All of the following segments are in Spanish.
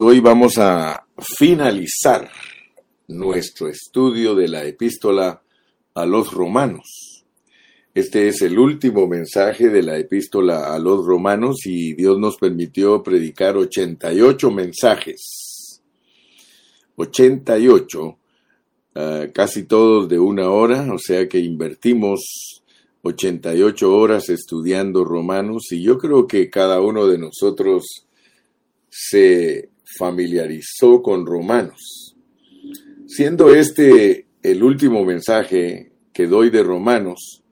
Hoy vamos a finalizar nuestro estudio de la epístola a los romanos. Este es el último mensaje de la epístola a los romanos y Dios nos permitió predicar 88 mensajes. 88, ah, casi todos de una hora, o sea que invertimos 88 horas estudiando romanos y yo creo que cada uno de nosotros se familiarizó con romanos. Siendo este el último mensaje que doy de romanos,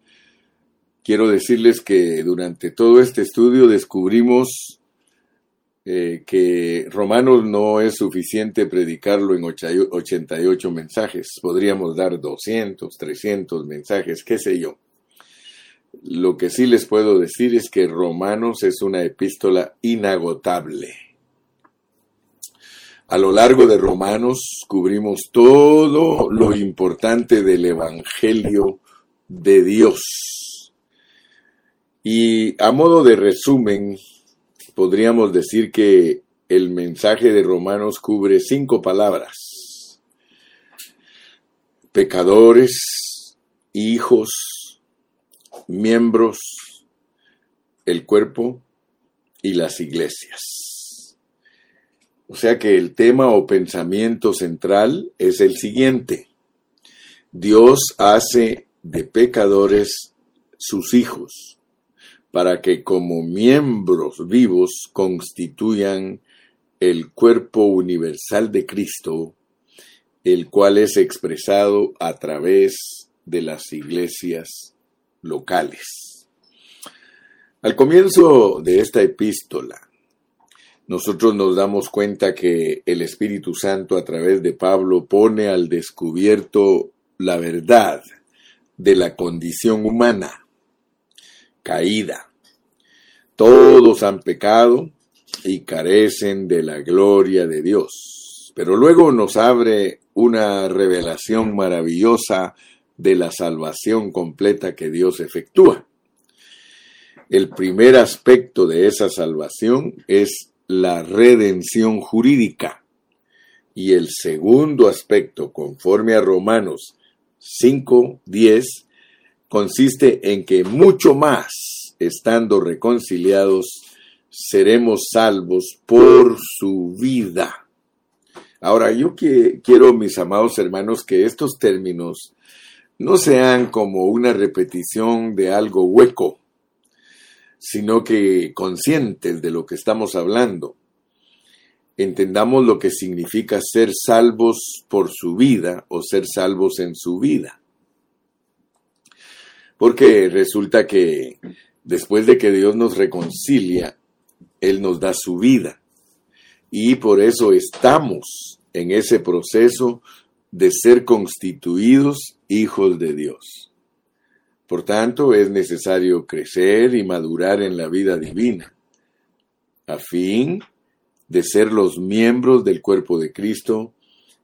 quiero decirles que durante todo este estudio descubrimos eh, que Romanos no es suficiente predicarlo en 88 mensajes. Podríamos dar 200, 300 mensajes, qué sé yo. Lo que sí les puedo decir es que Romanos es una epístola inagotable. A lo largo de Romanos cubrimos todo lo importante del Evangelio de Dios. Y a modo de resumen, podríamos decir que el mensaje de Romanos cubre cinco palabras. Pecadores, hijos, miembros, el cuerpo y las iglesias. O sea que el tema o pensamiento central es el siguiente. Dios hace de pecadores sus hijos para que como miembros vivos constituyan el cuerpo universal de Cristo, el cual es expresado a través de las iglesias locales. Al comienzo de esta epístola, nosotros nos damos cuenta que el Espíritu Santo a través de Pablo pone al descubierto la verdad de la condición humana, caída. Todos han pecado y carecen de la gloria de Dios. Pero luego nos abre una revelación maravillosa de la salvación completa que Dios efectúa. El primer aspecto de esa salvación es la redención jurídica. Y el segundo aspecto, conforme a Romanos 5, 10, consiste en que mucho más, estando reconciliados, seremos salvos por su vida. Ahora, yo que, quiero, mis amados hermanos, que estos términos no sean como una repetición de algo hueco, sino que conscientes de lo que estamos hablando, entendamos lo que significa ser salvos por su vida o ser salvos en su vida. Porque resulta que después de que Dios nos reconcilia, Él nos da su vida. Y por eso estamos en ese proceso de ser constituidos hijos de Dios. Por tanto, es necesario crecer y madurar en la vida divina, a fin de ser los miembros del cuerpo de Cristo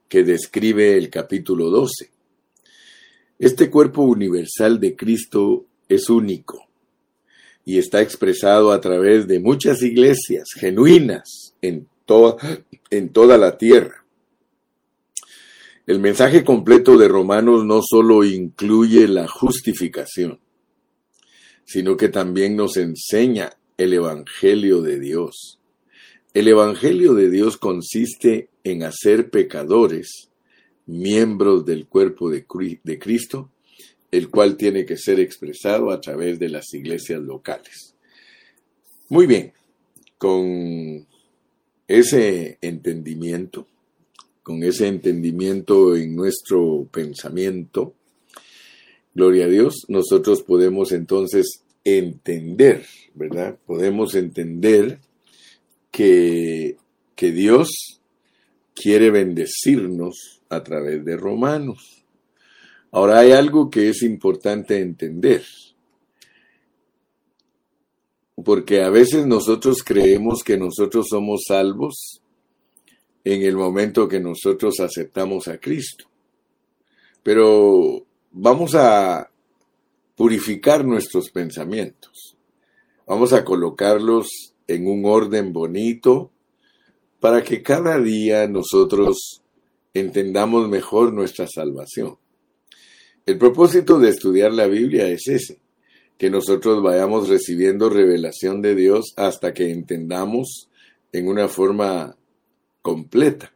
que describe el capítulo 12. Este cuerpo universal de Cristo es único y está expresado a través de muchas iglesias genuinas en, en toda la tierra. El mensaje completo de Romanos no solo incluye la justificación, sino que también nos enseña el Evangelio de Dios. El Evangelio de Dios consiste en hacer pecadores miembros del cuerpo de, Cristo, el cual tiene que ser expresado a través de las iglesias locales. Muy bien, con ese entendimiento, con ese entendimiento en nuestro pensamiento, gloria a Dios, nosotros podemos entonces entender, ¿verdad? Podemos entender que, que Dios quiere bendecirnos a través de Romanos. Ahora hay algo que es importante entender, porque a veces nosotros creemos que nosotros somos salvos en el momento que nosotros aceptamos a Cristo. Pero vamos a purificar nuestros pensamientos. Vamos a colocarlos en un orden bonito para que cada día nosotros entendamos mejor nuestra salvación. El propósito de estudiar la Biblia es ese, que nosotros vayamos recibiendo revelación de Dios hasta que entendamos en una forma completa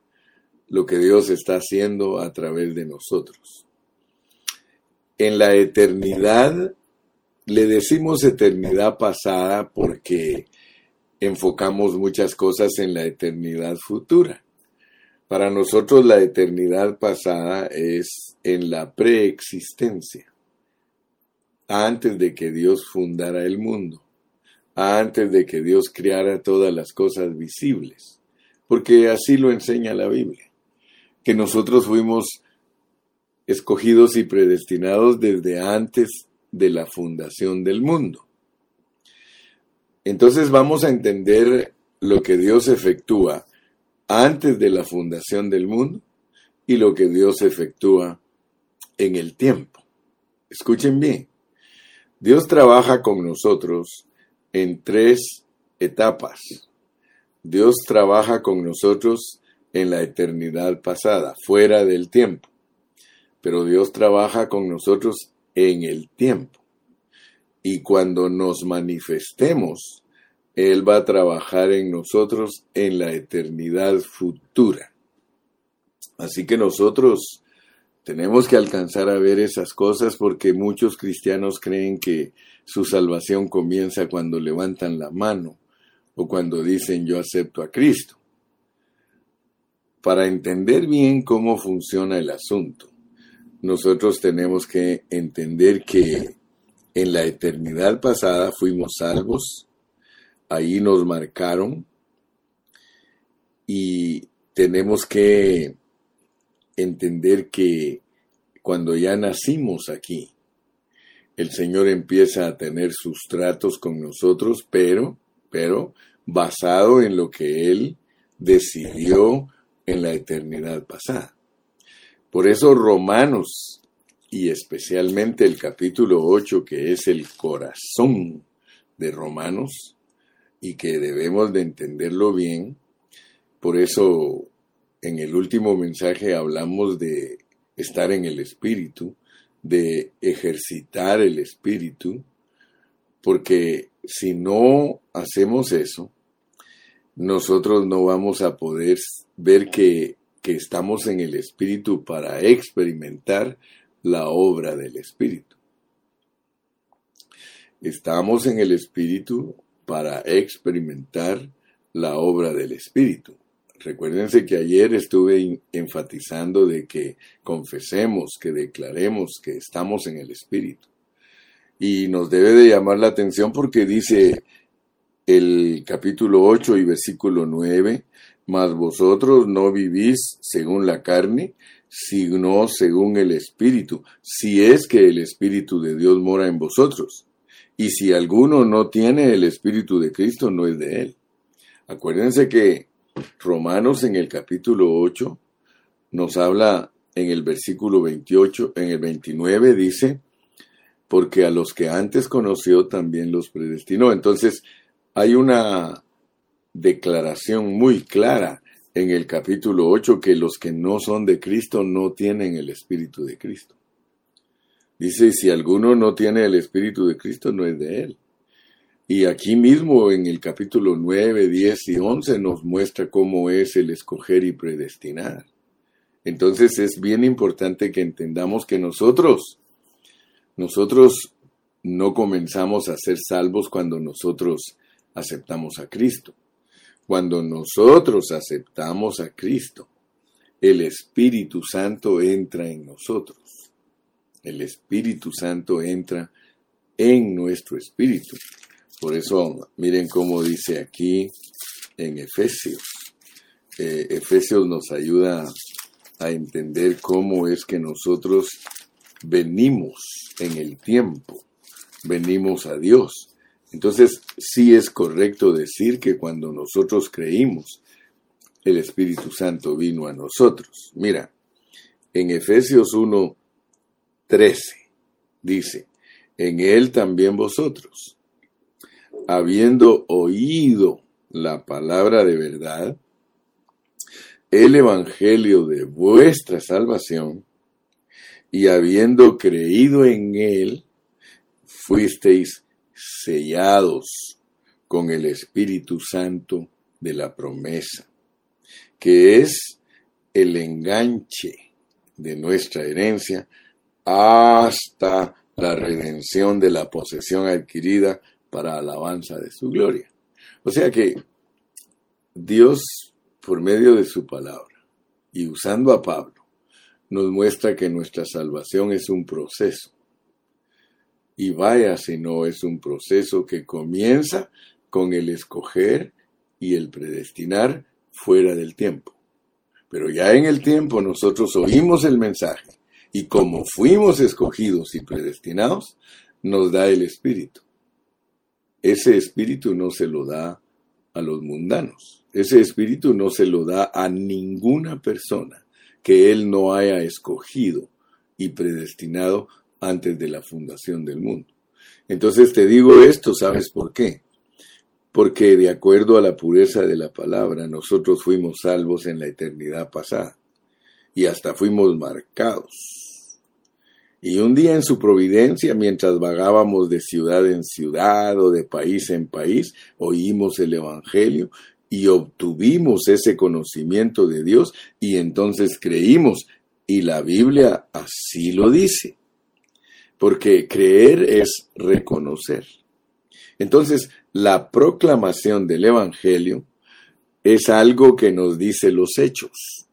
lo que Dios está haciendo a través de nosotros. En la eternidad, le decimos eternidad pasada porque enfocamos muchas cosas en la eternidad futura. Para nosotros la eternidad pasada es en la preexistencia, antes de que Dios fundara el mundo, antes de que Dios creara todas las cosas visibles, porque así lo enseña la Biblia, que nosotros fuimos escogidos y predestinados desde antes de la fundación del mundo. Entonces vamos a entender lo que Dios efectúa antes de la fundación del mundo y lo que Dios efectúa en el tiempo. Escuchen bien, Dios trabaja con nosotros en tres etapas. Dios trabaja con nosotros en la eternidad pasada, fuera del tiempo. Pero Dios trabaja con nosotros en el tiempo y cuando nos manifestemos, Él va a trabajar en nosotros en la eternidad futura. Así que nosotros tenemos que alcanzar a ver esas cosas porque muchos cristianos creen que su salvación comienza cuando levantan la mano o cuando dicen yo acepto a Cristo. Para entender bien cómo funciona el asunto, nosotros tenemos que entender que en la eternidad pasada fuimos salvos, ahí nos marcaron y tenemos que entender que cuando ya nacimos aquí, el Señor empieza a tener sus tratos con nosotros, pero, pero basado en lo que Él decidió en la eternidad pasada. Por eso Romanos y especialmente el capítulo 8, que es el corazón de Romanos y que debemos de entenderlo bien. Por eso en el último mensaje hablamos de estar en el espíritu, de ejercitar el espíritu, porque si no hacemos eso, nosotros no vamos a poder ver que, que estamos en el espíritu para experimentar la obra del Espíritu. Estamos en el Espíritu para experimentar la obra del Espíritu. Recuérdense que ayer estuve enfatizando de que confesemos, que declaremos que estamos en el Espíritu. Y nos debe de llamar la atención porque dice el capítulo 8 y versículo 9, mas vosotros no vivís según la carne, sino según el Espíritu, si es que el Espíritu de Dios mora en vosotros. Y si alguno no tiene el Espíritu de Cristo, no es de él. Acuérdense que Romanos en el capítulo 8 nos habla en el versículo 28, en el 29 dice, porque a los que antes conoció también los predestinó. Entonces, hay una declaración muy clara en el capítulo 8 que los que no son de Cristo no tienen el Espíritu de Cristo. Dice, si alguno no tiene el Espíritu de Cristo, no es de él. Y aquí mismo en el capítulo 9, 10 y 11 nos muestra cómo es el escoger y predestinar. Entonces es bien importante que entendamos que nosotros, nosotros no comenzamos a ser salvos cuando nosotros aceptamos a Cristo. Cuando nosotros aceptamos a Cristo, el Espíritu Santo entra en nosotros. El Espíritu Santo entra en nuestro espíritu. Por eso, miren cómo dice aquí en Efesios. Eh, Efesios nos ayuda a entender cómo es que nosotros venimos en el tiempo, venimos a Dios. Entonces, sí es correcto decir que cuando nosotros creímos, el Espíritu Santo vino a nosotros. Mira, en Efesios 1, 13 dice, en él también vosotros, habiendo oído la palabra de verdad, el Evangelio de vuestra salvación, y habiendo creído en él, fuisteis sellados con el Espíritu Santo de la promesa, que es el enganche de nuestra herencia hasta la redención de la posesión adquirida para alabanza de su gloria. O sea que Dios, por medio de su palabra y usando a Pablo, nos muestra que nuestra salvación es un proceso. Y vaya si no es un proceso que comienza con el escoger y el predestinar fuera del tiempo. Pero ya en el tiempo nosotros oímos el mensaje y como fuimos escogidos y predestinados, nos da el Espíritu. Ese Espíritu no se lo da a los mundanos. Ese Espíritu no se lo da a ninguna persona que Él no haya escogido y predestinado antes de la fundación del mundo. Entonces te digo esto, ¿sabes por qué? Porque de acuerdo a la pureza de la palabra, nosotros fuimos salvos en la eternidad pasada y hasta fuimos marcados. Y un día en su providencia, mientras vagábamos de ciudad en ciudad o de país en país, oímos el Evangelio y obtuvimos ese conocimiento de Dios y entonces creímos. Y la Biblia así lo dice. Porque creer es reconocer. Entonces, la proclamación del Evangelio es algo que nos dice los hechos,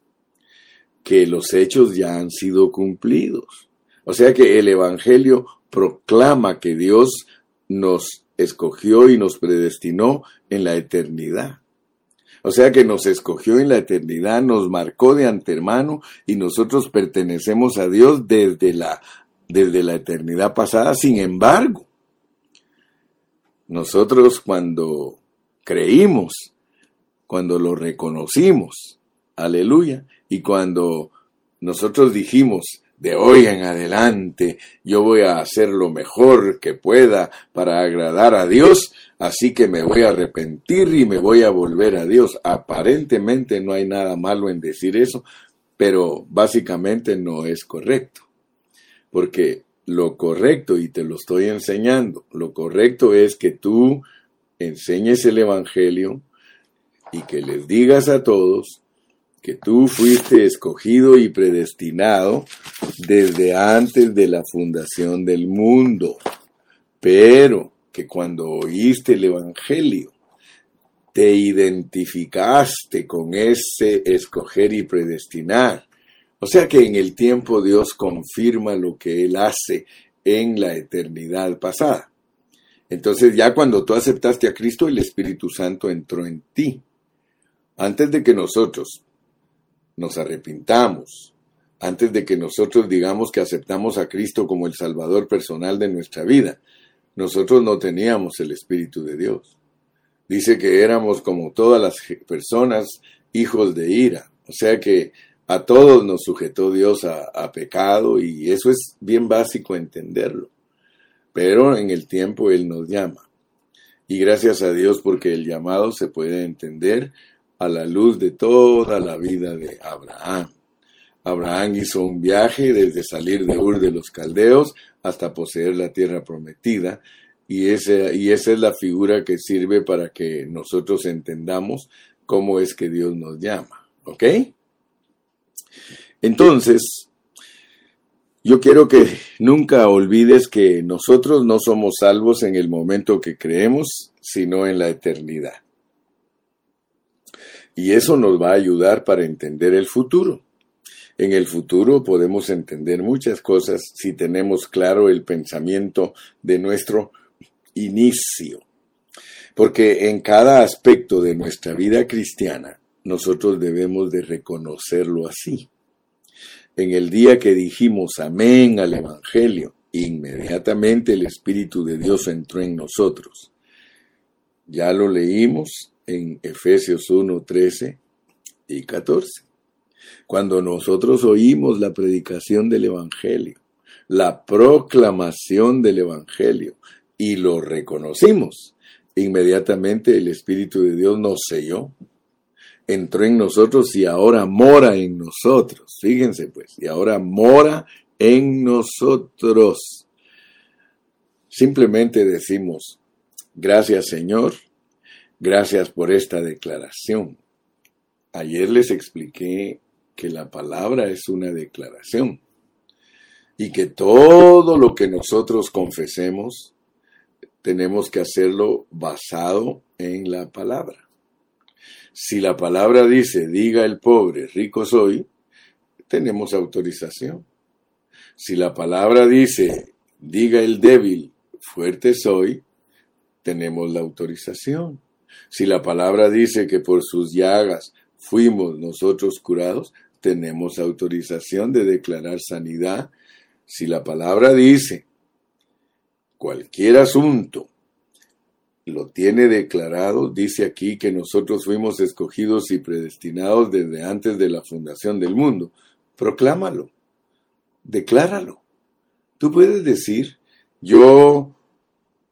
que los hechos ya han sido cumplidos. O sea que el Evangelio proclama que Dios nos escogió y nos predestinó en la eternidad. O sea que nos escogió en la eternidad, nos marcó de antemano y nosotros pertenecemos a Dios desde la, desde la eternidad pasada. Sin embargo, nosotros cuando creímos, cuando lo reconocimos, aleluya, y cuando nosotros dijimos, de hoy en adelante yo voy a hacer lo mejor que pueda para agradar a Dios, así que me voy a arrepentir y me voy a volver a Dios. Aparentemente no hay nada malo en decir eso, pero básicamente no es correcto. Porque lo correcto, y te lo estoy enseñando, lo correcto es que tú enseñes el Evangelio y que les digas a todos que tú fuiste escogido y predestinado desde antes de la fundación del mundo, pero que cuando oíste el Evangelio, te identificaste con ese escoger y predestinar. O sea que en el tiempo Dios confirma lo que Él hace en la eternidad pasada. Entonces ya cuando tú aceptaste a Cristo, el Espíritu Santo entró en ti. Antes de que nosotros nos arrepintamos, antes de que nosotros digamos que aceptamos a Cristo como el Salvador personal de nuestra vida, nosotros no teníamos el Espíritu de Dios. Dice que éramos como todas las personas hijos de ira. O sea que a todos nos sujetó Dios a, a, pecado y eso es bien básico entenderlo. Pero en el tiempo Él nos llama. Y gracias a Dios porque el llamado se puede entender a la luz de toda la vida de Abraham. Abraham hizo un viaje desde salir de Ur de los Caldeos hasta poseer la tierra prometida y, ese, y esa es la figura que sirve para que nosotros entendamos cómo es que Dios nos llama. ¿Ok? Entonces, yo quiero que nunca olvides que nosotros no somos salvos en el momento que creemos, sino en la eternidad. Y eso nos va a ayudar para entender el futuro. En el futuro podemos entender muchas cosas si tenemos claro el pensamiento de nuestro inicio. Porque en cada aspecto de nuestra vida cristiana nosotros debemos de reconocerlo así. En el día que dijimos amén al Evangelio, inmediatamente el Espíritu de Dios entró en nosotros. Ya lo leímos en Efesios 1, 13 y 14. Cuando nosotros oímos la predicación del Evangelio, la proclamación del Evangelio y lo reconocimos, inmediatamente el Espíritu de Dios nos selló. entró en nosotros y ahora mora en nosotros. Fíjense pues, y ahora mora en nosotros. Simplemente decimos, gracias Señor, gracias por esta declaración. Ayer les expliqué que la palabra es una declaración y que todo lo que nosotros confesemos tenemos que hacerlo basado en la palabra. Si la palabra dice, diga el pobre, rico soy, tenemos autorización. Si la palabra dice, diga el débil, fuerte soy, tenemos la autorización. Si la palabra dice que por sus llagas fuimos nosotros curados, tenemos autorización de declarar sanidad. Si la palabra dice cualquier asunto lo tiene declarado, dice aquí que nosotros fuimos escogidos y predestinados desde antes de la fundación del mundo. Proclámalo, decláralo. Tú puedes decir, yo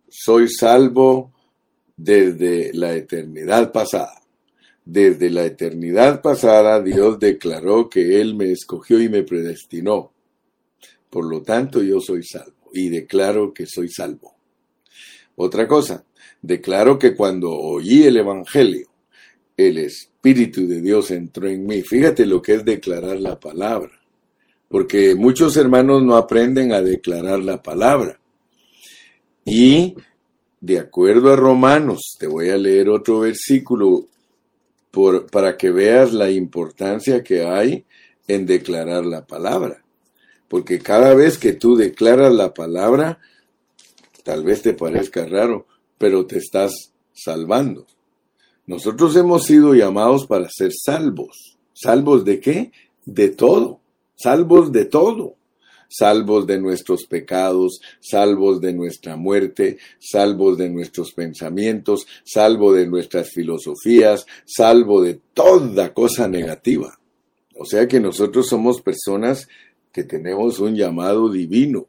soy salvo desde la eternidad pasada. Desde la eternidad pasada Dios declaró que Él me escogió y me predestinó. Por lo tanto, yo soy salvo y declaro que soy salvo. Otra cosa, declaro que cuando oí el Evangelio, el Espíritu de Dios entró en mí. Fíjate lo que es declarar la palabra, porque muchos hermanos no aprenden a declarar la palabra. Y de acuerdo a Romanos, te voy a leer otro versículo para que veas la importancia que hay en declarar la palabra. Porque cada vez que tú declaras la palabra, tal vez te parezca raro, pero te estás salvando. Nosotros hemos sido llamados para ser salvos. ¿Salvos de qué? De todo. Salvos de todo salvos de nuestros pecados, salvos de nuestra muerte, salvos de nuestros pensamientos, salvo de nuestras filosofías, salvo de toda cosa negativa. O sea que nosotros somos personas que tenemos un llamado divino.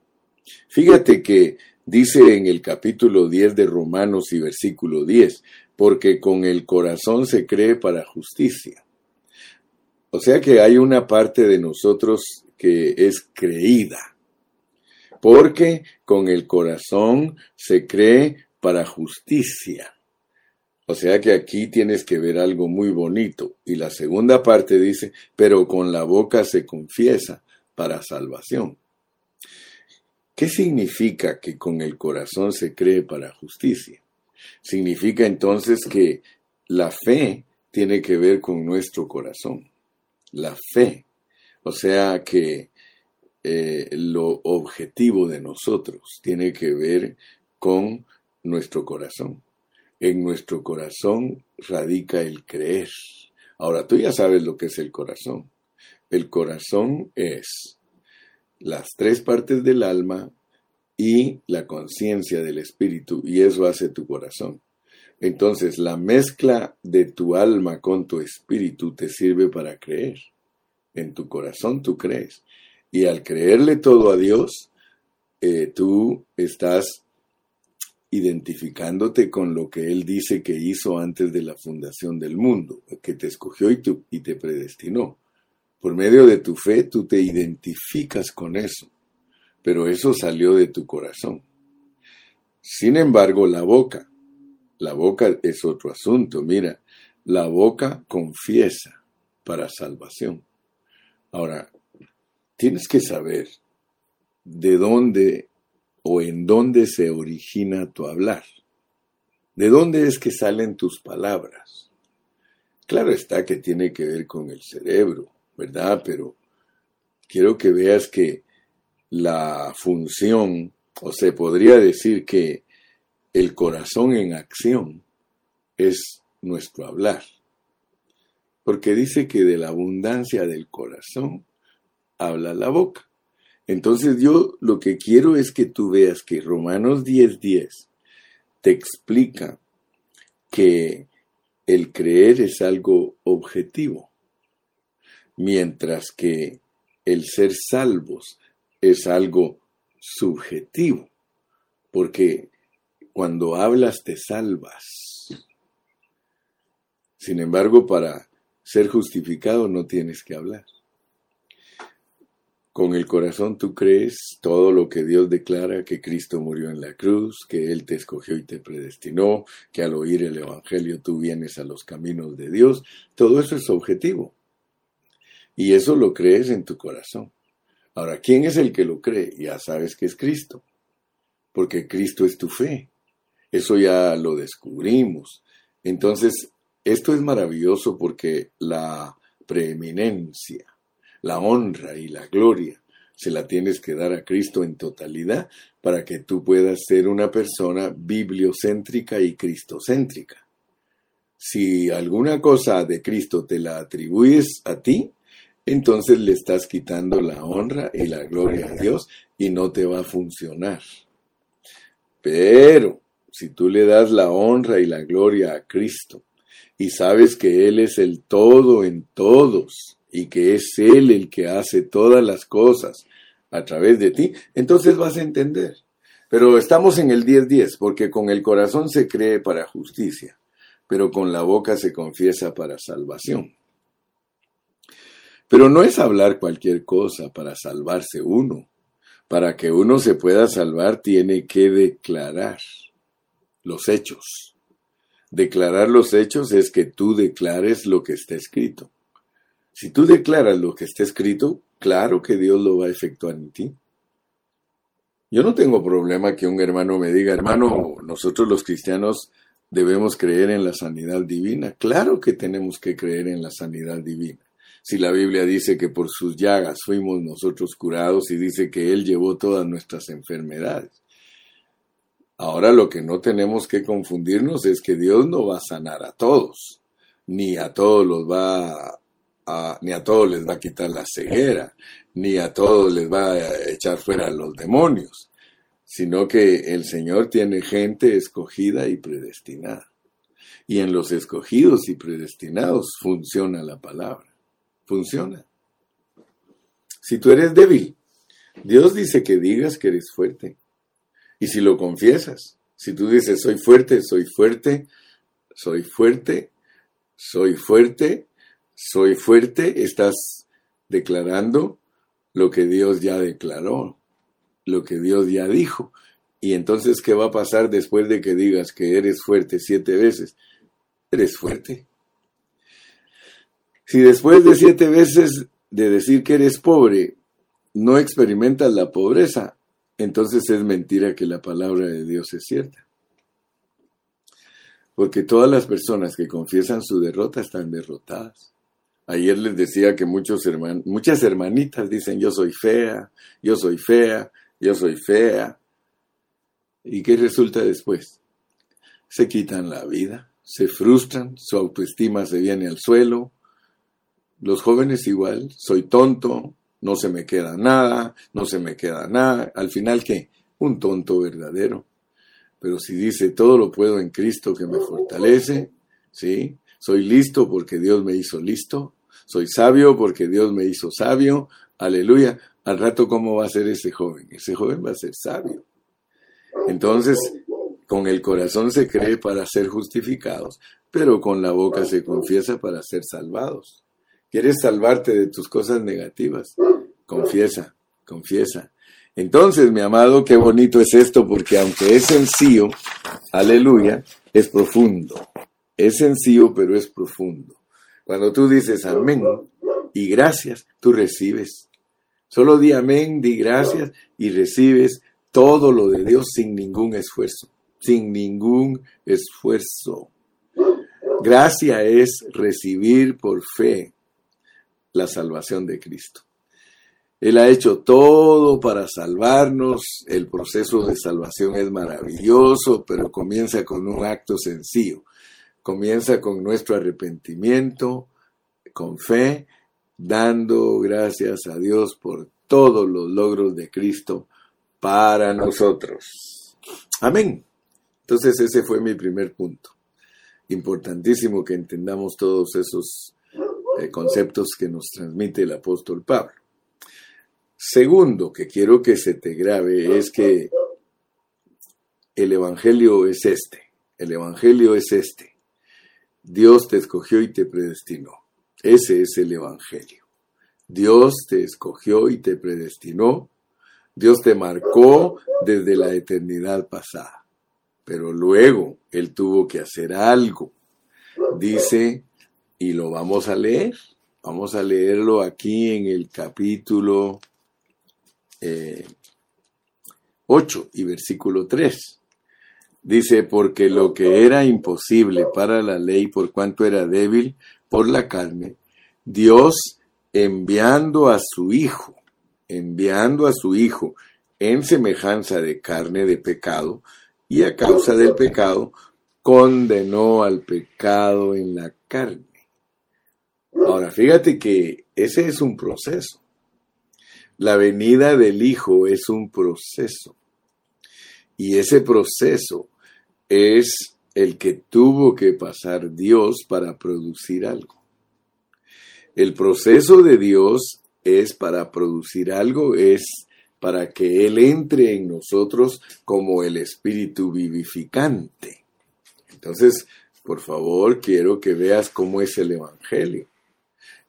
Fíjate que dice en el capítulo 10 de Romanos y versículo 10, porque con el corazón se cree para justicia. O sea que hay una parte de nosotros que es creída, porque con el corazón se cree para justicia. O sea que aquí tienes que ver algo muy bonito. Y la segunda parte dice, pero con la boca se confiesa para salvación. ¿Qué significa que con el corazón se cree para justicia? Significa entonces que la fe tiene que ver con nuestro corazón. La fe o sea que eh, lo objetivo de nosotros tiene que ver con nuestro corazón. En nuestro corazón radica el creer. Ahora tú ya sabes lo que es el corazón. El corazón es las tres partes del alma y la conciencia del espíritu, y eso hace tu corazón. Entonces, la mezcla de tu alma con tu espíritu te sirve para creer en tu corazón tú crees. Y al creerle todo a Dios, eh, tú estás identificándote con lo que Él dice que hizo antes de la fundación del mundo, que te escogió y, y te predestinó. Por medio de tu fe tú te identificas con eso, pero eso salió de tu corazón. Sin embargo, la boca, la boca es otro asunto. Mira, la boca confiesa para salvación. Ahora, tienes que saber de dónde o en dónde se origina tu hablar. ¿De dónde es que salen tus palabras? Claro está que tiene que ver con el cerebro, ¿verdad? Pero quiero que veas que la función, o se podría decir que el corazón en acción es nuestro hablar porque dice que de la abundancia del corazón habla la boca. Entonces yo lo que quiero es que tú veas que Romanos 10:10 te explica que el creer es algo objetivo, mientras que el ser salvos es algo subjetivo, porque cuando hablas te salvas. Sin embargo, para ser justificado no tienes que hablar. Con el corazón tú crees todo lo que Dios declara, que Cristo murió en la cruz, que Él te escogió y te predestinó, que al oír el Evangelio tú vienes a los caminos de Dios. Todo eso es objetivo. Y eso lo crees en tu corazón. Ahora, ¿quién es el que lo cree? Ya sabes que es Cristo, porque Cristo es tu fe. Eso ya lo descubrimos. Entonces, esto es maravilloso porque la preeminencia, la honra y la gloria se la tienes que dar a Cristo en totalidad para que tú puedas ser una persona bibliocéntrica y cristocéntrica. Si alguna cosa de Cristo te la atribuyes a ti, entonces le estás quitando la honra y la gloria a Dios y no te va a funcionar. Pero si tú le das la honra y la gloria a Cristo y sabes que Él es el todo en todos y que es Él el que hace todas las cosas a través de ti, entonces vas a entender. Pero estamos en el 10-10, porque con el corazón se cree para justicia, pero con la boca se confiesa para salvación. Pero no es hablar cualquier cosa para salvarse uno. Para que uno se pueda salvar tiene que declarar los hechos. Declarar los hechos es que tú declares lo que está escrito. Si tú declaras lo que está escrito, claro que Dios lo va a efectuar en ti. Yo no tengo problema que un hermano me diga, hermano, nosotros los cristianos debemos creer en la sanidad divina. Claro que tenemos que creer en la sanidad divina si la Biblia dice que por sus llagas fuimos nosotros curados y dice que Él llevó todas nuestras enfermedades. Ahora lo que no tenemos que confundirnos es que Dios no va a sanar a todos, ni a todos los va a, ni a todos les va a quitar la ceguera, ni a todos les va a echar fuera los demonios, sino que el Señor tiene gente escogida y predestinada. Y en los escogidos y predestinados funciona la palabra funciona. Si tú eres débil, Dios dice que digas que eres fuerte. Y si lo confiesas, si tú dices soy fuerte, soy fuerte, soy fuerte, soy fuerte, soy fuerte, estás declarando lo que Dios ya declaró, lo que Dios ya dijo. Y entonces, ¿qué va a pasar después de que digas que eres fuerte siete veces? Eres fuerte. Si después de siete veces de decir que eres pobre, no experimentas la pobreza, entonces es mentira que la palabra de Dios es cierta. Porque todas las personas que confiesan su derrota están derrotadas. Ayer les decía que muchas hermanitas dicen yo soy fea, yo soy fea, yo soy fea. ¿Y qué resulta después? Se quitan la vida, se frustran, su autoestima se viene al suelo, los jóvenes igual, soy tonto, no se me queda nada, no se me queda nada. Al final, ¿qué? Un tonto verdadero. Pero si dice, todo lo puedo en Cristo que me fortalece, ¿sí? Soy listo porque Dios me hizo listo. Soy sabio porque Dios me hizo sabio. Aleluya. Al rato, ¿cómo va a ser ese joven? Ese joven va a ser sabio. Entonces, con el corazón se cree para ser justificados, pero con la boca se confiesa para ser salvados. ¿Quieres salvarte de tus cosas negativas? Confiesa, confiesa. Entonces, mi amado, qué bonito es esto, porque aunque es sencillo, aleluya, es profundo. Es sencillo, pero es profundo. Cuando tú dices amén y gracias, tú recibes. Solo di amén, di gracias y recibes todo lo de Dios sin ningún esfuerzo. Sin ningún esfuerzo. Gracia es recibir por fe la salvación de Cristo. Él ha hecho todo para salvarnos. El proceso de salvación es maravilloso, pero comienza con un acto sencillo. Comienza con nuestro arrepentimiento, con fe, dando gracias a Dios por todos los logros de Cristo para nosotros. Amén. Entonces ese fue mi primer punto. Importantísimo que entendamos todos esos eh, conceptos que nos transmite el apóstol Pablo. Segundo, que quiero que se te grabe, es que el Evangelio es este. El Evangelio es este. Dios te escogió y te predestinó. Ese es el Evangelio. Dios te escogió y te predestinó. Dios te marcó desde la eternidad pasada. Pero luego Él tuvo que hacer algo. Dice, y lo vamos a leer. Vamos a leerlo aquí en el capítulo 8 eh, y versículo 3. Dice, porque lo que era imposible para la ley por cuanto era débil por la carne, Dios enviando a su Hijo, enviando a su Hijo en semejanza de carne de pecado, y a causa del pecado, condenó al pecado en la carne. Ahora, fíjate que ese es un proceso. La venida del Hijo es un proceso. Y ese proceso es el que tuvo que pasar Dios para producir algo. El proceso de Dios es para producir algo, es para que Él entre en nosotros como el Espíritu vivificante. Entonces, por favor, quiero que veas cómo es el Evangelio.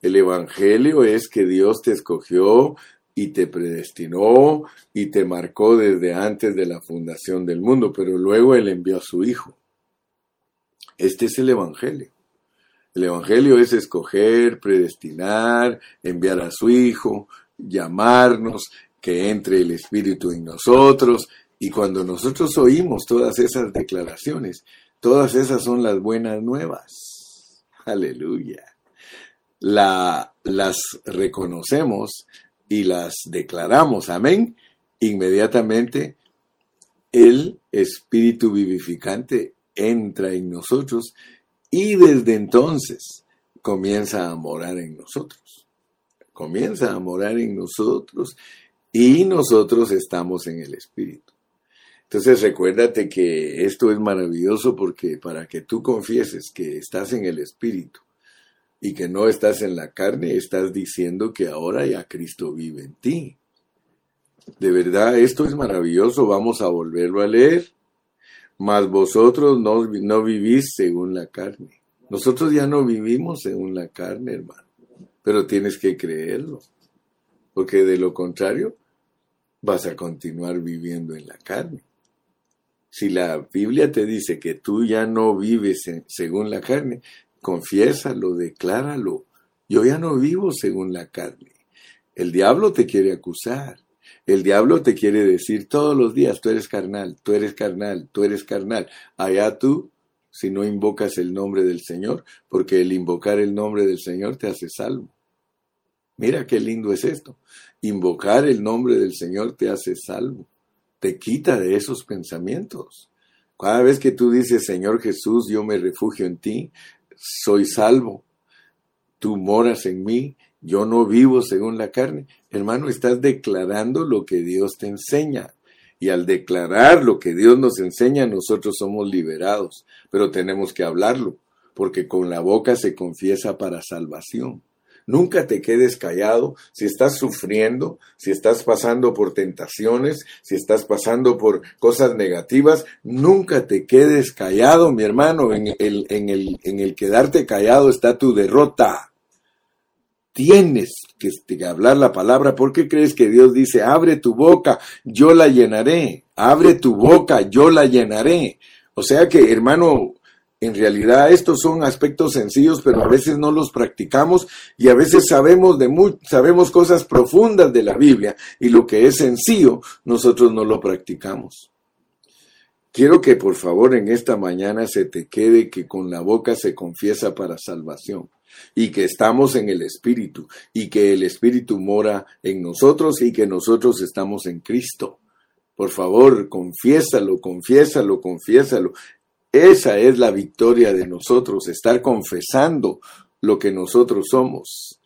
El Evangelio es que Dios te escogió y te predestinó y te marcó desde antes de la fundación del mundo, pero luego Él envió a su Hijo. Este es el Evangelio. El Evangelio es escoger, predestinar, enviar a su Hijo, llamarnos, que entre el Espíritu en nosotros. Y cuando nosotros oímos todas esas declaraciones, todas esas son las buenas nuevas. Aleluya. La, las reconocemos y las declaramos, amén, inmediatamente el Espíritu vivificante entra en nosotros y desde entonces comienza a morar en nosotros. Comienza a morar en nosotros y nosotros estamos en el Espíritu. Entonces recuérdate que esto es maravilloso porque para que tú confieses que estás en el Espíritu y que no estás en la carne, estás diciendo que ahora ya Cristo vive en ti. De verdad, esto es maravilloso, vamos a volverlo a leer. Mas vosotros no, no vivís según la carne. Nosotros ya no vivimos según la carne, hermano, pero tienes que creerlo, porque de lo contrario vas a continuar viviendo en la carne. Si la Biblia te dice que tú ya no vives según la carne, confiésalo, decláralo. Yo ya no vivo según la carne. El diablo te quiere acusar. El diablo te quiere decir todos los días, tú eres carnal, tú eres carnal, tú eres carnal. Allá tú, si no invocas el nombre del Señor, porque el invocar el nombre del Señor te hace salvo. Mira qué lindo es esto. Invocar el nombre del Señor te hace salvo. Te quita de esos pensamientos. Cada vez que tú dices, Señor Jesús, yo me refugio en ti, soy salvo, tú moras en mí, yo no vivo según la carne. Hermano, estás declarando lo que Dios te enseña. Y al declarar lo que Dios nos enseña, nosotros somos liberados. Pero tenemos que hablarlo, porque con la boca se confiesa para salvación. Nunca te quedes callado si estás sufriendo, si estás pasando por tentaciones, si estás pasando por cosas negativas. Nunca te quedes callado, mi hermano. En el, en el, en el quedarte callado está tu derrota. Tienes que hablar la palabra. ¿Por qué crees que Dios dice, abre tu boca, yo la llenaré? Abre tu boca, yo la llenaré. O sea que, hermano, en realidad estos son aspectos sencillos, pero a veces no los practicamos y a veces sabemos de sabemos cosas profundas de la Biblia y lo que es sencillo nosotros no lo practicamos. Quiero que por favor en esta mañana se te quede que con la boca se confiesa para salvación y que estamos en el Espíritu y que el Espíritu mora en nosotros y que nosotros estamos en Cristo. Por favor, confiésalo, confiésalo, confiésalo. Esa es la victoria de nosotros, estar confesando lo que nosotros somos.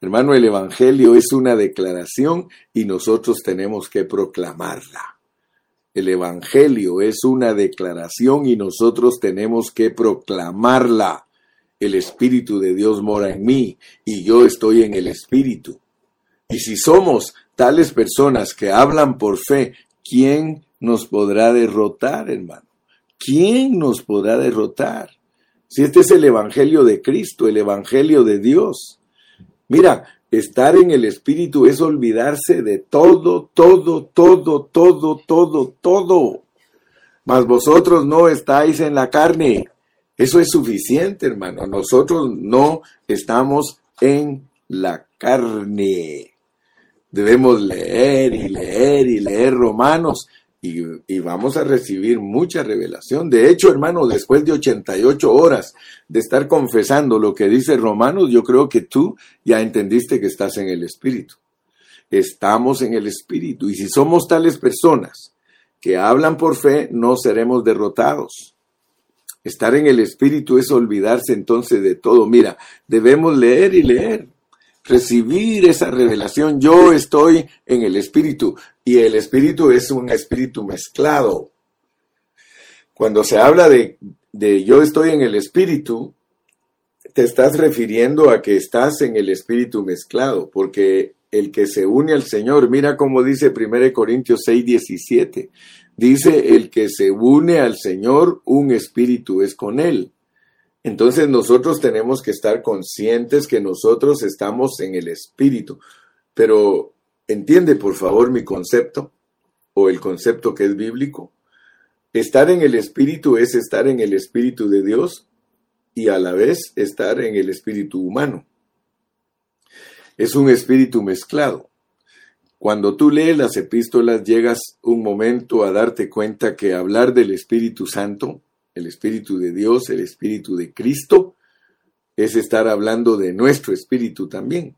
Hermano, el Evangelio es una declaración y nosotros tenemos que proclamarla. El Evangelio es una declaración y nosotros tenemos que proclamarla. El Espíritu de Dios mora en mí y yo estoy en el Espíritu. Y si somos tales personas que hablan por fe, ¿quién nos podrá derrotar, hermano? ¿Quién nos podrá derrotar? Si este es el Evangelio de Cristo, el Evangelio de Dios. Mira, estar en el Espíritu es olvidarse de todo, todo, todo, todo, todo, todo. Mas vosotros no estáis en la carne. Eso es suficiente, hermano. Nosotros no estamos en la carne. Debemos leer y leer y leer Romanos y, vamos a recibir mucha revelación. De hecho, hermano, después de 88 horas de estar confesando lo que dice Romanos, yo creo que tú ya entendiste que estás en el Espíritu. Estamos en el Espíritu. Y si somos tales personas que hablan por fe, no seremos derrotados. Estar en el Espíritu es olvidarse entonces de todo. Mira, debemos leer y leer recibir esa revelación. Yo estoy en el Espíritu y el Espíritu es un Espíritu mezclado. Cuando se habla de, de yo estoy en el Espíritu, te estás refiriendo a que estás en el Espíritu mezclado, porque el que se une al Señor, mira cómo dice 1 Corintios 6, 17, dice el que se une al Señor, un espíritu es con él. Entonces nosotros tenemos que estar conscientes que nosotros estamos en el Espíritu. Pero entiende por favor mi concepto o el concepto que es bíblico. Estar en el Espíritu es estar en el Espíritu de Dios y a la vez estar en el Espíritu humano. Es un espíritu mezclado. Cuando tú lees las epístolas llegas un momento a darte cuenta que hablar del Espíritu Santo el Espíritu de Dios, el Espíritu de Cristo, es estar hablando de nuestro Espíritu también.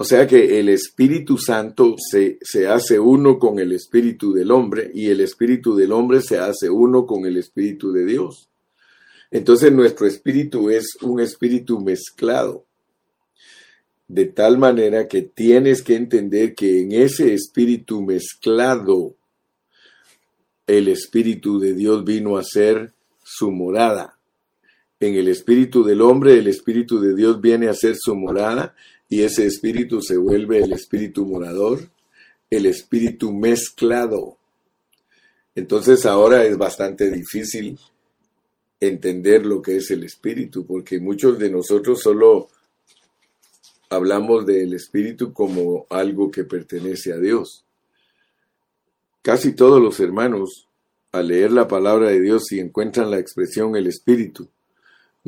O sea que el Espíritu Santo se, se, hace uno con el Espíritu del hombre y el Espíritu del hombre se hace uno con el Espíritu de Dios. Entonces nuestro Espíritu es un Espíritu mezclado. De tal manera que tienes que entender que en ese Espíritu mezclado, el Espíritu de Dios vino a ser su morada. En el espíritu del hombre, el espíritu de Dios viene a ser su morada y ese espíritu se vuelve el espíritu morador, el espíritu mezclado. Entonces ahora es bastante difícil entender lo que es el espíritu, porque muchos de nosotros solo hablamos del espíritu como algo que pertenece a Dios. Casi todos los hermanos al leer la palabra de Dios y encuentran la expresión el espíritu,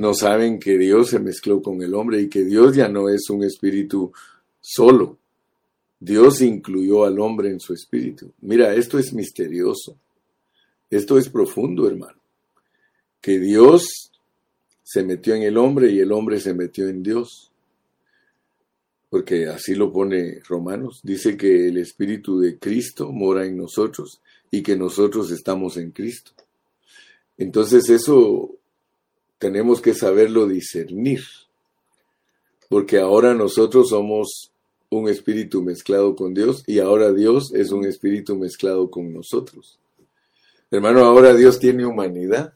no saben que Dios se mezcló con el hombre y que Dios ya no es un espíritu solo. Dios incluyó al hombre en su espíritu. Mira, esto es misterioso. Esto es profundo, hermano. Que Dios se metió en el hombre y el hombre se metió en Dios. Porque así lo pone Romanos. Dice que el espíritu de Cristo mora en nosotros y que nosotros estamos en Cristo. Entonces eso tenemos que saberlo discernir, porque ahora nosotros somos un espíritu mezclado con Dios y ahora Dios es un espíritu mezclado con nosotros. Hermano, ahora Dios tiene humanidad.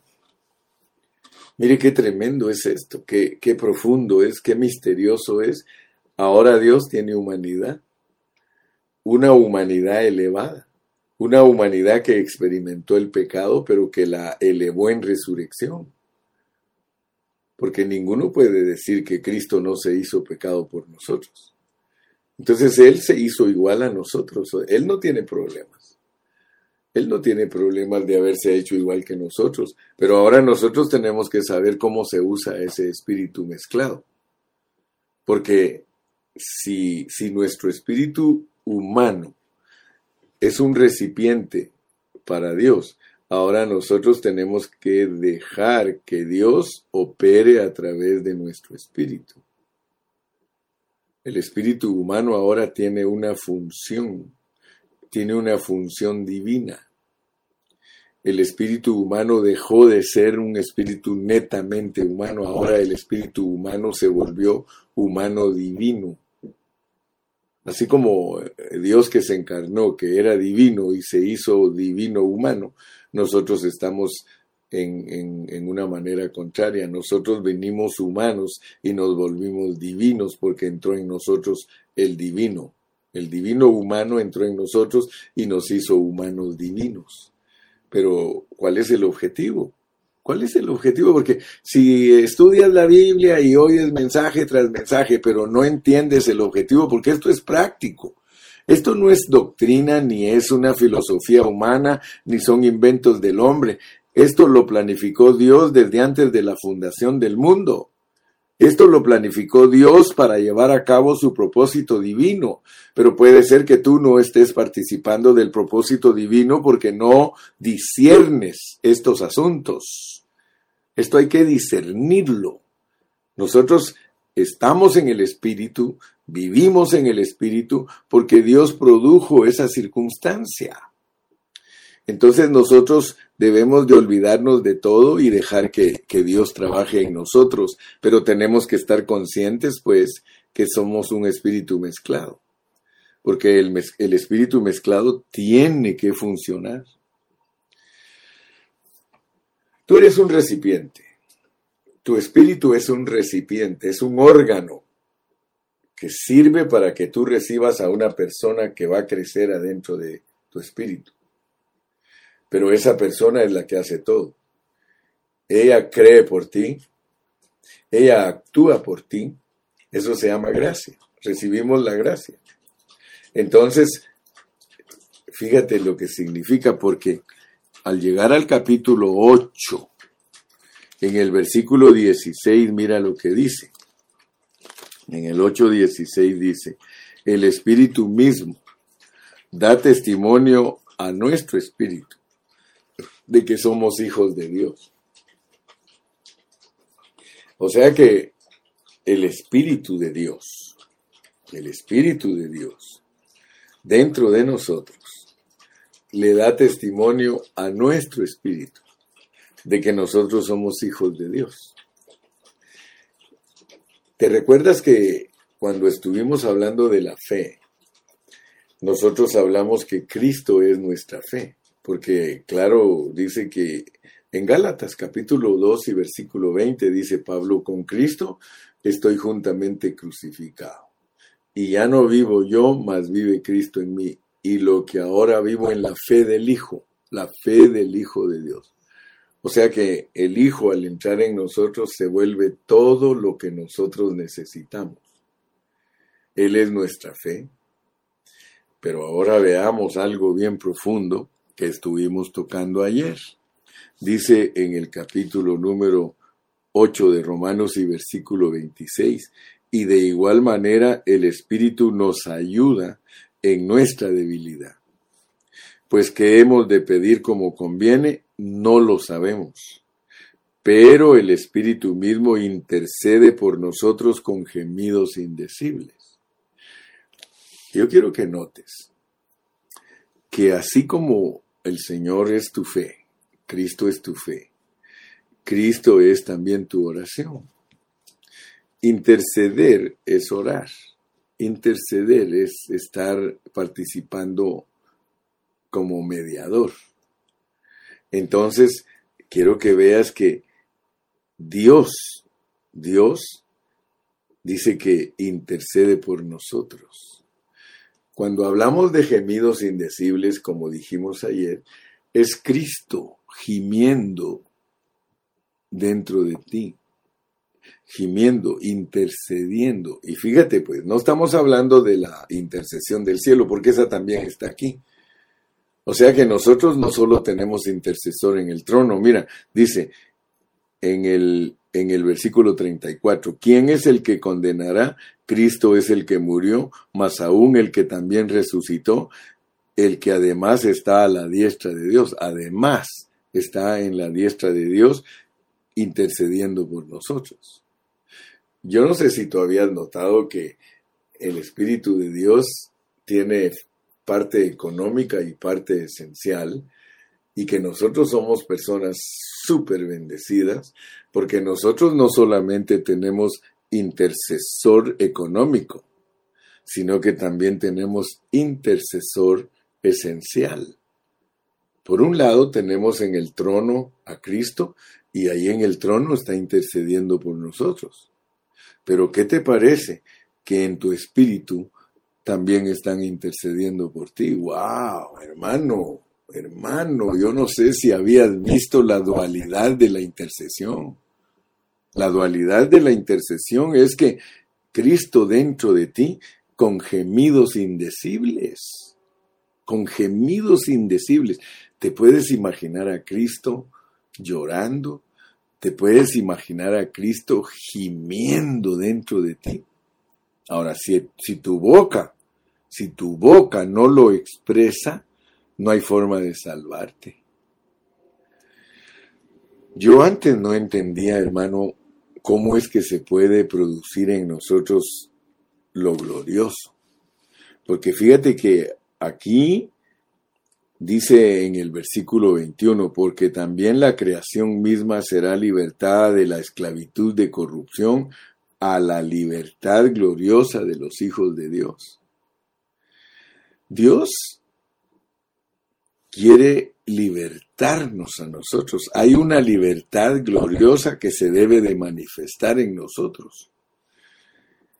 Mire qué tremendo es esto, qué, qué profundo es, qué misterioso es. Ahora Dios tiene humanidad, una humanidad elevada una humanidad que experimentó el pecado, pero que la elevó en resurrección. Porque ninguno puede decir que Cristo no se hizo pecado por nosotros. Entonces Él se hizo igual a nosotros. Él no tiene problemas. Él no tiene problemas de haberse hecho igual que nosotros. Pero ahora nosotros tenemos que saber cómo se usa ese espíritu mezclado. Porque si, si nuestro espíritu humano es un recipiente para Dios. Ahora nosotros tenemos que dejar que Dios opere a través de nuestro espíritu. El espíritu humano ahora tiene una función, tiene una función divina. El espíritu humano dejó de ser un espíritu netamente humano, ahora el espíritu humano se volvió humano divino. Así como Dios que se encarnó, que era divino y se hizo divino humano, nosotros estamos en, en, una manera contraria. Nosotros venimos humanos y nos volvimos divinos porque entró en nosotros el divino. El divino humano entró en nosotros y nos hizo humanos divinos. Pero, ¿cuál es el objetivo? ¿Cuál es el objetivo? Porque si estudias la Biblia y oyes mensaje tras mensaje, pero no entiendes el objetivo, porque esto es práctico. Esto no es doctrina, ni es una filosofía humana, ni son inventos del hombre. Esto lo planificó Dios desde antes de la fundación del mundo. Esto lo planificó Dios para llevar a cabo su propósito divino, pero puede ser que tú no estés participando del propósito divino porque no disiernes estos asuntos. Esto hay que discernirlo. Nosotros estamos en el Espíritu, vivimos en el Espíritu porque Dios produjo esa circunstancia. Entonces nosotros debemos de olvidarnos de todo y dejar que, Dios trabaje en nosotros, pero tenemos que estar conscientes pues que somos un espíritu mezclado, porque el, el espíritu mezclado tiene que funcionar. Tú eres un recipiente, tu espíritu es un recipiente, es un órgano sirve para que tú recibas a una persona que va a crecer adentro de tu espíritu pero esa persona es la que hace todo. Ella cree por ti, ella actúa por ti, eso se llama gracia, recibimos la gracia. Entonces, fíjate lo que significa, porque al llegar al capítulo 8, en el versículo 16, mira lo que dice. En el 8.16 dice, el Espíritu mismo da testimonio a nuestro Espíritu de que somos hijos de Dios. O sea que el Espíritu de Dios, el Espíritu de Dios, dentro de nosotros, le da testimonio a nuestro Espíritu de que nosotros somos hijos de Dios. ¿Te recuerdas que cuando estuvimos hablando de la fe, nosotros hablamos que Cristo es nuestra fe? porque claro, dice que en Gálatas capítulo 2 y versículo 20 dice Pablo, con Cristo estoy juntamente crucificado. Y ya no vivo yo, mas vive Cristo en mí. Y lo que ahora vivo en la fe del Hijo, la fe del Hijo de Dios. O sea que el Hijo al entrar en nosotros se vuelve todo lo que nosotros necesitamos. Él es nuestra fe. Pero ahora veamos algo bien profundo que estuvimos tocando ayer. Dice en el capítulo número 8 de Romanos y versículo 26, y de igual manera el Espíritu nos ayuda en nuestra debilidad. Pues que hemos de pedir como conviene, no lo sabemos. Pero el Espíritu mismo intercede por nosotros con gemidos indecibles. Yo quiero que notes que así como el Señor es tu fe, Cristo es tu fe, Cristo es también tu oración. Interceder es orar, interceder es estar participando como mediador. Entonces, quiero que veas que Dios, Dios dice que intercede por nosotros. Cuando hablamos de gemidos indecibles, como dijimos ayer, es Cristo gimiendo dentro de ti, gimiendo, intercediendo. Y fíjate, pues, no estamos hablando de la intercesión del cielo, porque esa también está aquí. O sea que nosotros no solo tenemos intercesor en el trono, mira, dice en el en el versículo 34, ¿quién es el que condenará? Cristo es el que murió, más aún el que también resucitó, el que además está a la diestra de Dios, además está en la diestra de Dios intercediendo por nosotros. Yo no sé si tú habías notado que el Espíritu de Dios tiene parte económica y parte esencial, y que nosotros somos personas súper bendecidas, porque nosotros no solamente tenemos intercesor económico, sino que también tenemos intercesor esencial. Por un lado tenemos en el trono a Cristo y ahí en el trono está intercediendo por nosotros. Pero ¿qué te parece que en tu espíritu también están intercediendo por ti? ¡Wow, hermano! hermano, yo no sé si habías visto la dualidad de la intercesión. La dualidad de la intercesión es que Cristo dentro de ti con gemidos indecibles, con gemidos indecibles. ¿Te puedes imaginar a Cristo llorando? ¿Te puedes imaginar a Cristo gimiendo dentro de ti? Ahora, si, si tu boca, si tu boca no lo expresa, no hay forma de salvarte. Yo antes no entendía, hermano, cómo es que se puede producir en nosotros lo glorioso. Porque fíjate que aquí dice en el versículo 21, porque también la creación misma será libertada de la esclavitud de corrupción a la libertad gloriosa de los hijos de Dios. Dios quiere libertarnos a nosotros. Hay una libertad gloriosa que se debe de manifestar en nosotros.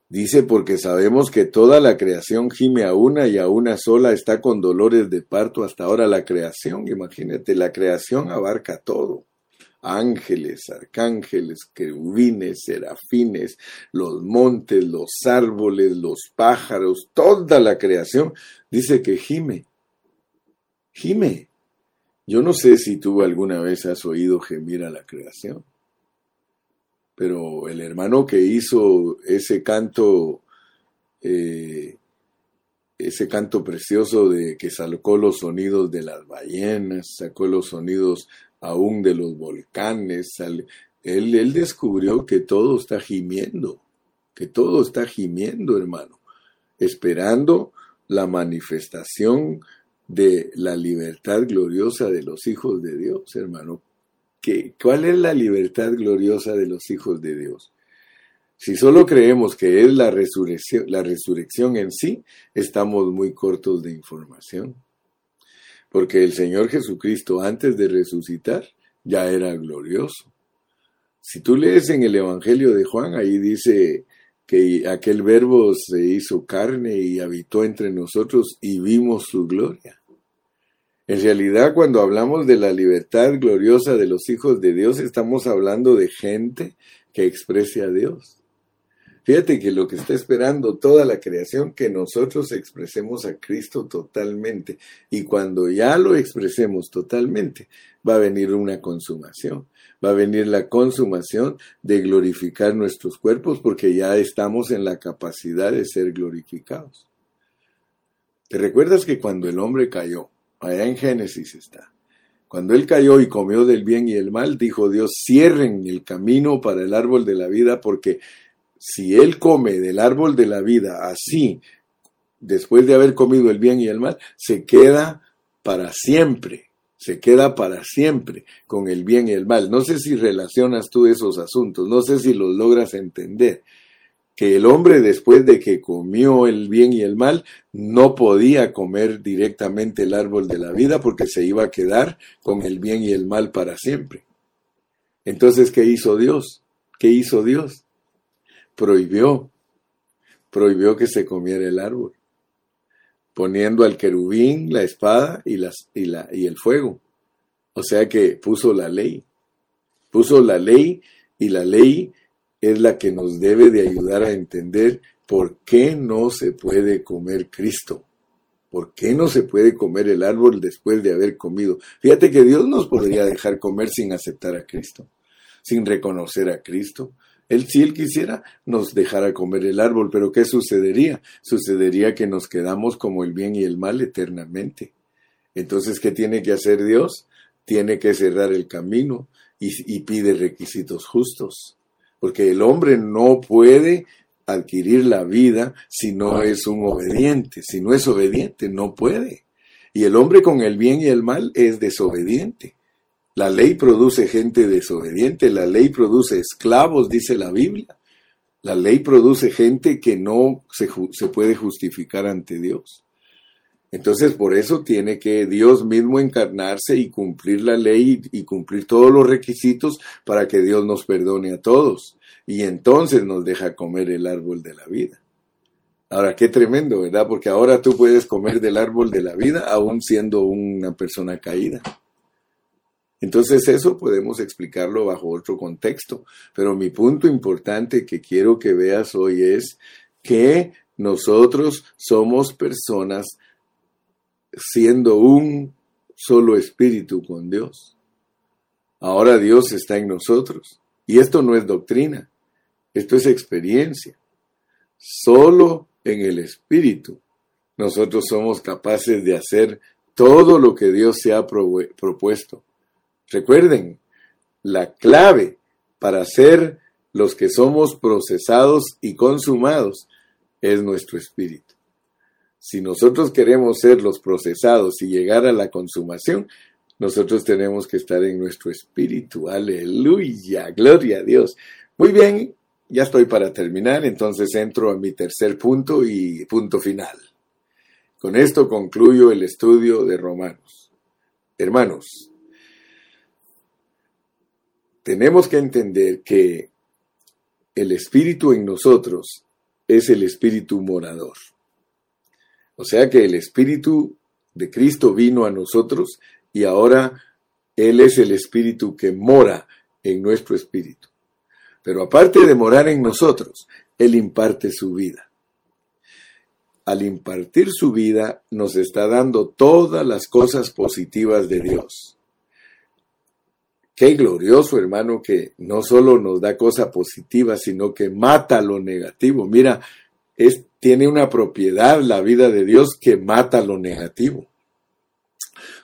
Dice, porque sabemos que toda la creación gime a una y a una sola está con dolores de parto hasta ahora la creación. Imagínate, la creación abarca todo. Ángeles, arcángeles, querubines, serafines, los montes, los árboles, los pájaros, toda la creación dice que gime. Gime. Yo no sé si tú alguna vez has oído gemir a la creación pero el hermano que hizo ese canto, eh, ese canto precioso de que sacó los sonidos de las ballenas, sacó los sonidos aún de los volcanes, él, él descubrió que todo está gimiendo, que todo está gimiendo, hermano, esperando la manifestación de la libertad gloriosa de los hijos de Dios, hermano. ¿cuál es la libertad gloriosa de los hijos de Dios? Si solo creemos que es la resurrección, la resurrección en sí, estamos muy cortos de información. Porque el Señor Jesucristo antes de resucitar ya era glorioso. Si tú lees en el Evangelio de Juan, ahí dice que aquel verbo se hizo carne y habitó entre nosotros y vimos su gloria. En realidad, cuando hablamos de la libertad gloriosa de los hijos de Dios, estamos hablando de gente que exprese a Dios. Fíjate que lo que está esperando toda la creación, que nosotros expresemos a Cristo totalmente. Y cuando ya lo expresemos totalmente, va a venir una consumación. Va a venir la consumación de glorificar nuestros cuerpos porque ya estamos en la capacidad de ser glorificados. ¿Te recuerdas que cuando el hombre cayó, Allá en Génesis está. Cuando él cayó y comió del bien y el mal, dijo Dios, cierren el camino para el árbol de la vida, porque si él come del árbol de la vida así, después de haber comido el bien y el mal, se queda para siempre, se queda para siempre con el bien y el mal. No sé si relacionas tú esos asuntos, no sé si los logras entender que el hombre después de que comió el bien y el mal no podía comer directamente el árbol de la vida porque se iba a quedar con el bien y el mal para siempre. Entonces, ¿qué hizo Dios? ¿Qué hizo Dios? Prohibió, prohibió que se comiera el árbol, poniendo al querubín la espada y, las, y, la, y el fuego. O sea que puso la ley, puso la ley y la ley es la que nos debe de ayudar a entender por qué no se puede comer Cristo. ¿Por qué no se puede comer el árbol después de haber comido? Fíjate que Dios nos podría dejar comer sin aceptar a Cristo, sin reconocer a Cristo. Él, si Él quisiera, nos dejara comer el árbol, pero ¿qué sucedería? Sucedería que nos quedamos como el bien y el mal eternamente. Entonces, ¿qué tiene que hacer Dios? Tiene que cerrar el camino y, y pide requisitos justos porque el hombre no puede adquirir la vida si no es un obediente, si no es obediente, no puede. Y el hombre con el bien y el mal es desobediente. La ley produce gente desobediente, la ley produce esclavos, dice la Biblia. La ley produce gente que no se, puede justificar ante Dios. Entonces, por eso tiene que Dios mismo encarnarse y cumplir la ley y, cumplir todos los requisitos para que Dios nos perdone a todos. Y entonces nos deja comer el árbol de la vida. Ahora, qué tremendo, ¿verdad? Porque ahora tú puedes comer del árbol de la vida aún siendo una persona caída. Entonces eso podemos explicarlo bajo otro contexto. Pero mi punto importante que quiero que veas hoy es que nosotros somos personas siendo un solo espíritu con Dios. Ahora Dios está en nosotros. Y esto no es doctrina, esto es experiencia. Solo en el espíritu nosotros somos capaces de hacer todo lo que Dios se ha propuesto. Recuerden, la clave para ser los que somos procesados y consumados es nuestro espíritu. Si nosotros queremos ser los procesados y llegar a la consumación, nosotros tenemos que estar en nuestro espíritu. Aleluya, gloria a Dios. Muy bien, ya estoy para terminar, entonces entro a mi tercer punto y punto final. Con esto concluyo el estudio de Romanos. Hermanos, tenemos que entender que el espíritu en nosotros es el espíritu morador. O sea que el espíritu de Cristo vino a nosotros y ahora Él es el espíritu que mora en nuestro espíritu. Pero aparte de morar en nosotros, Él imparte su vida. Al impartir su vida, nos está dando todas las cosas positivas de Dios. Qué glorioso, hermano, que no solo nos da cosas positivas, sino que mata lo negativo. Mira, es, tiene una propiedad la vida de Dios que mata lo negativo.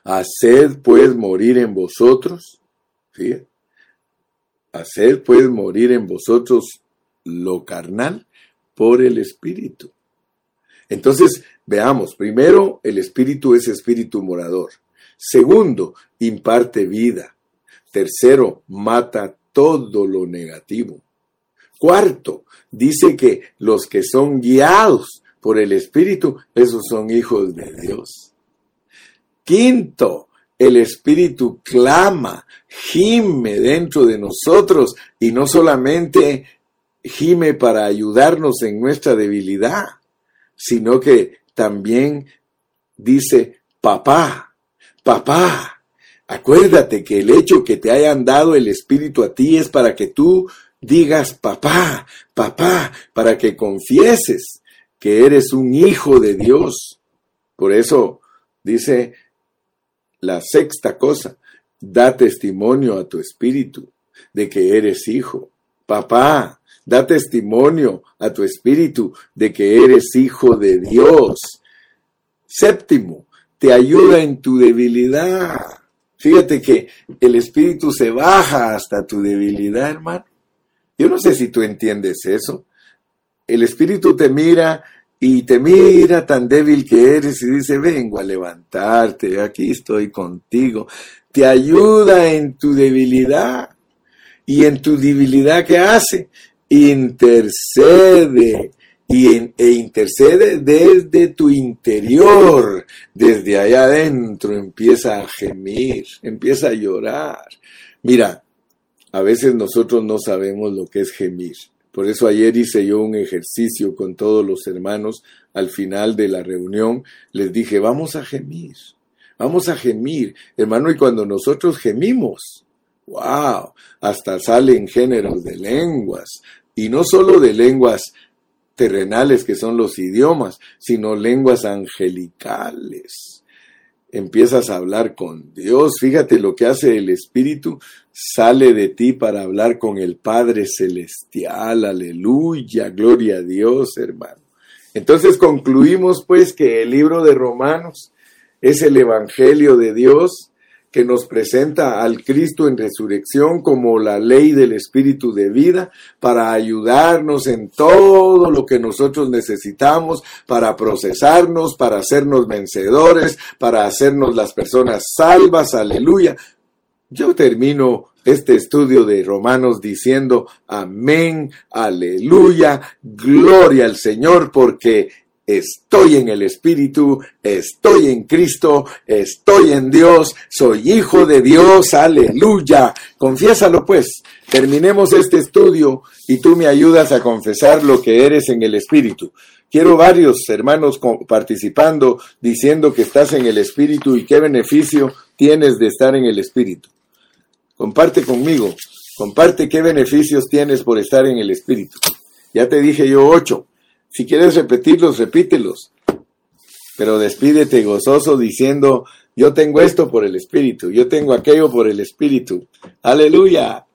Haced pues morir en vosotros, fíjate, haced pues morir en vosotros lo carnal por el espíritu. Entonces, veamos, primero, el espíritu es espíritu morador. Segundo, imparte vida. Tercero, mata todo lo negativo. Cuarto, dice que los que son guiados por el Espíritu, esos son hijos de Dios. Quinto, el Espíritu clama, gime dentro de nosotros y no solamente gime para ayudarnos en nuestra debilidad, sino que también dice, papá, papá, Acuérdate que el hecho que te hayan dado el Espíritu a ti es para que tú digas papá, papá, para que confieses que eres un hijo de Dios. Por eso dice la sexta cosa, da testimonio a tu espíritu de que eres hijo. Papá, da testimonio a tu espíritu de que eres hijo de Dios. Séptimo, te ayuda en tu debilidad. Fíjate que el espíritu se baja hasta tu debilidad, hermano. Yo no sé si tú entiendes eso. El espíritu te mira y te mira tan débil que eres y dice, vengo a levantarte, aquí estoy contigo. Te ayuda en tu debilidad. Y en tu debilidad, ¿qué hace? Intercede y, e intercede desde tu interior, desde allá adentro empieza a gemir, empieza a llorar. Mira, a veces nosotros no sabemos lo que es gemir. Por eso ayer hice yo un ejercicio con todos los hermanos al final de la reunión. Les dije, vamos a gemir, vamos a gemir. Hermano, y cuando nosotros gemimos, wow, hasta salen géneros de lenguas. Y no solo de lenguas terrenales que son los idiomas, sino lenguas angelicales. Empiezas a hablar con Dios. Fíjate lo que hace el Espíritu. Sale de ti para hablar con el Padre Celestial. Aleluya. Gloria a Dios, hermano. Entonces concluimos pues que el libro de Romanos es el Evangelio de Dios que nos presenta al Cristo en resurrección como la ley del Espíritu de vida para ayudarnos en todo lo que nosotros necesitamos, para procesarnos, para hacernos vencedores, para hacernos las personas salvas, aleluya. Yo termino este estudio de Romanos diciendo amén, aleluya, gloria al Señor, porque estoy en el Espíritu, estoy en Cristo, estoy en Dios, soy hijo de Dios, aleluya. Confiésalo pues. Terminemos este estudio y tú me ayudas a confesar lo que eres en el Espíritu. Quiero varios hermanos participando diciendo que estás en el Espíritu y qué beneficio tienes de estar en el Espíritu. Comparte conmigo, comparte qué beneficios tienes por estar en el Espíritu. Ya te dije yo ocho. Si quieres repetirlos, repítelos. Pero despídete gozoso diciendo, yo tengo esto por el Espíritu, yo tengo aquello por el Espíritu. Aleluya.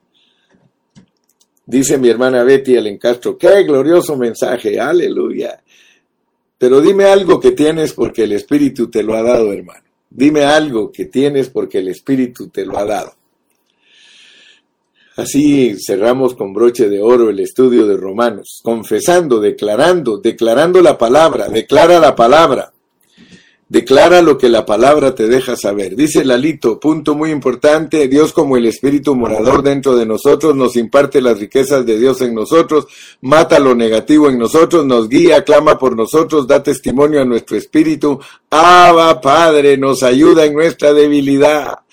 Dice mi hermana Betty Alencastro, qué glorioso mensaje, aleluya. Pero dime algo que tienes porque el Espíritu te lo ha dado, hermano. Dime algo que tienes porque el Espíritu te lo ha dado. Así cerramos con broche de oro el estudio de Romanos, confesando, declarando, declarando la palabra, declara la palabra. Declara lo que la palabra te deja saber. Dice Lalito, punto muy importante, Dios como el Espíritu morador dentro de nosotros nos imparte las riquezas de Dios en nosotros, mata lo negativo en nosotros, nos guía, clama por nosotros, da testimonio a nuestro espíritu. Abba Padre, nos ayuda en nuestra debilidad.